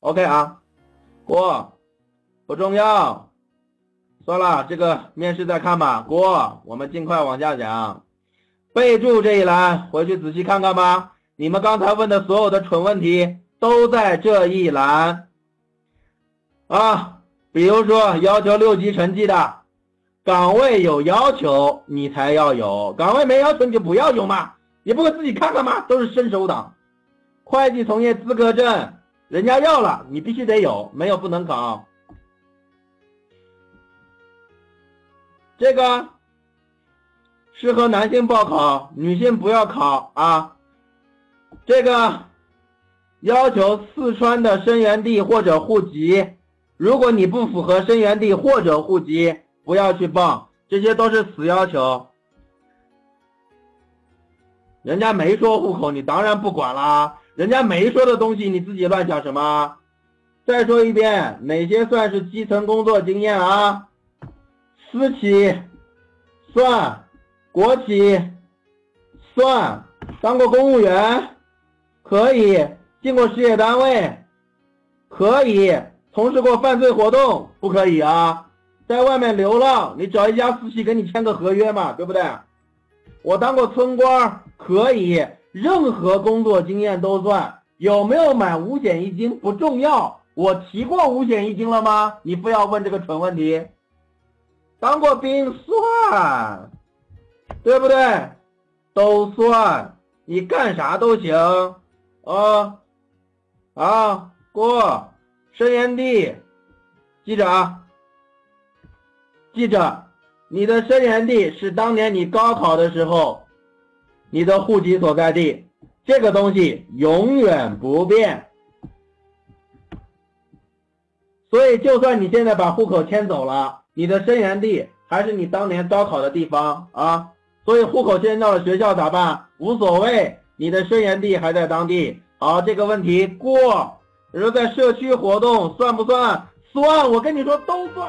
OK 啊，过，不重要，算了，这个面试再看吧。过，我们尽快往下讲。备注这一栏回去仔细看看吧。你们刚才问的所有的蠢问题都在这一栏啊。比如说要求六级成绩的岗位有要求，你才要有；岗位没要求，你就不要有嘛。你不会自己看看吗？都是伸手党。会计从业资格证，人家要了，你必须得有，没有不能考。这个适合男性报考，女性不要考啊。这个要求四川的生源地或者户籍。如果你不符合生源地或者户籍，不要去报，这些都是死要求。人家没说户口，你当然不管啦。人家没说的东西，你自己乱讲什么？再说一遍，哪些算是基层工作经验啊？私企算，国企算，当过公务员可以，进过事业单位可以。从事过犯罪活动不可以啊，在外面流浪，你找一家私企给你签个合约嘛，对不对？我当过村官可以，任何工作经验都算。有没有买五险一金不重要，我提过五险一金了吗？你不要问这个蠢问题。当过兵算，对不对？都算，你干啥都行啊啊过。生源地，记着啊，记着，你的生源地是当年你高考的时候，你的户籍所在地，这个东西永远不变。所以，就算你现在把户口迁走了，你的生源地还是你当年高考的地方啊。所以，户口迁到了学校咋办？无所谓，你的生源地还在当地。好，这个问题过。你说在社区活动算不算？算，我跟你说都算。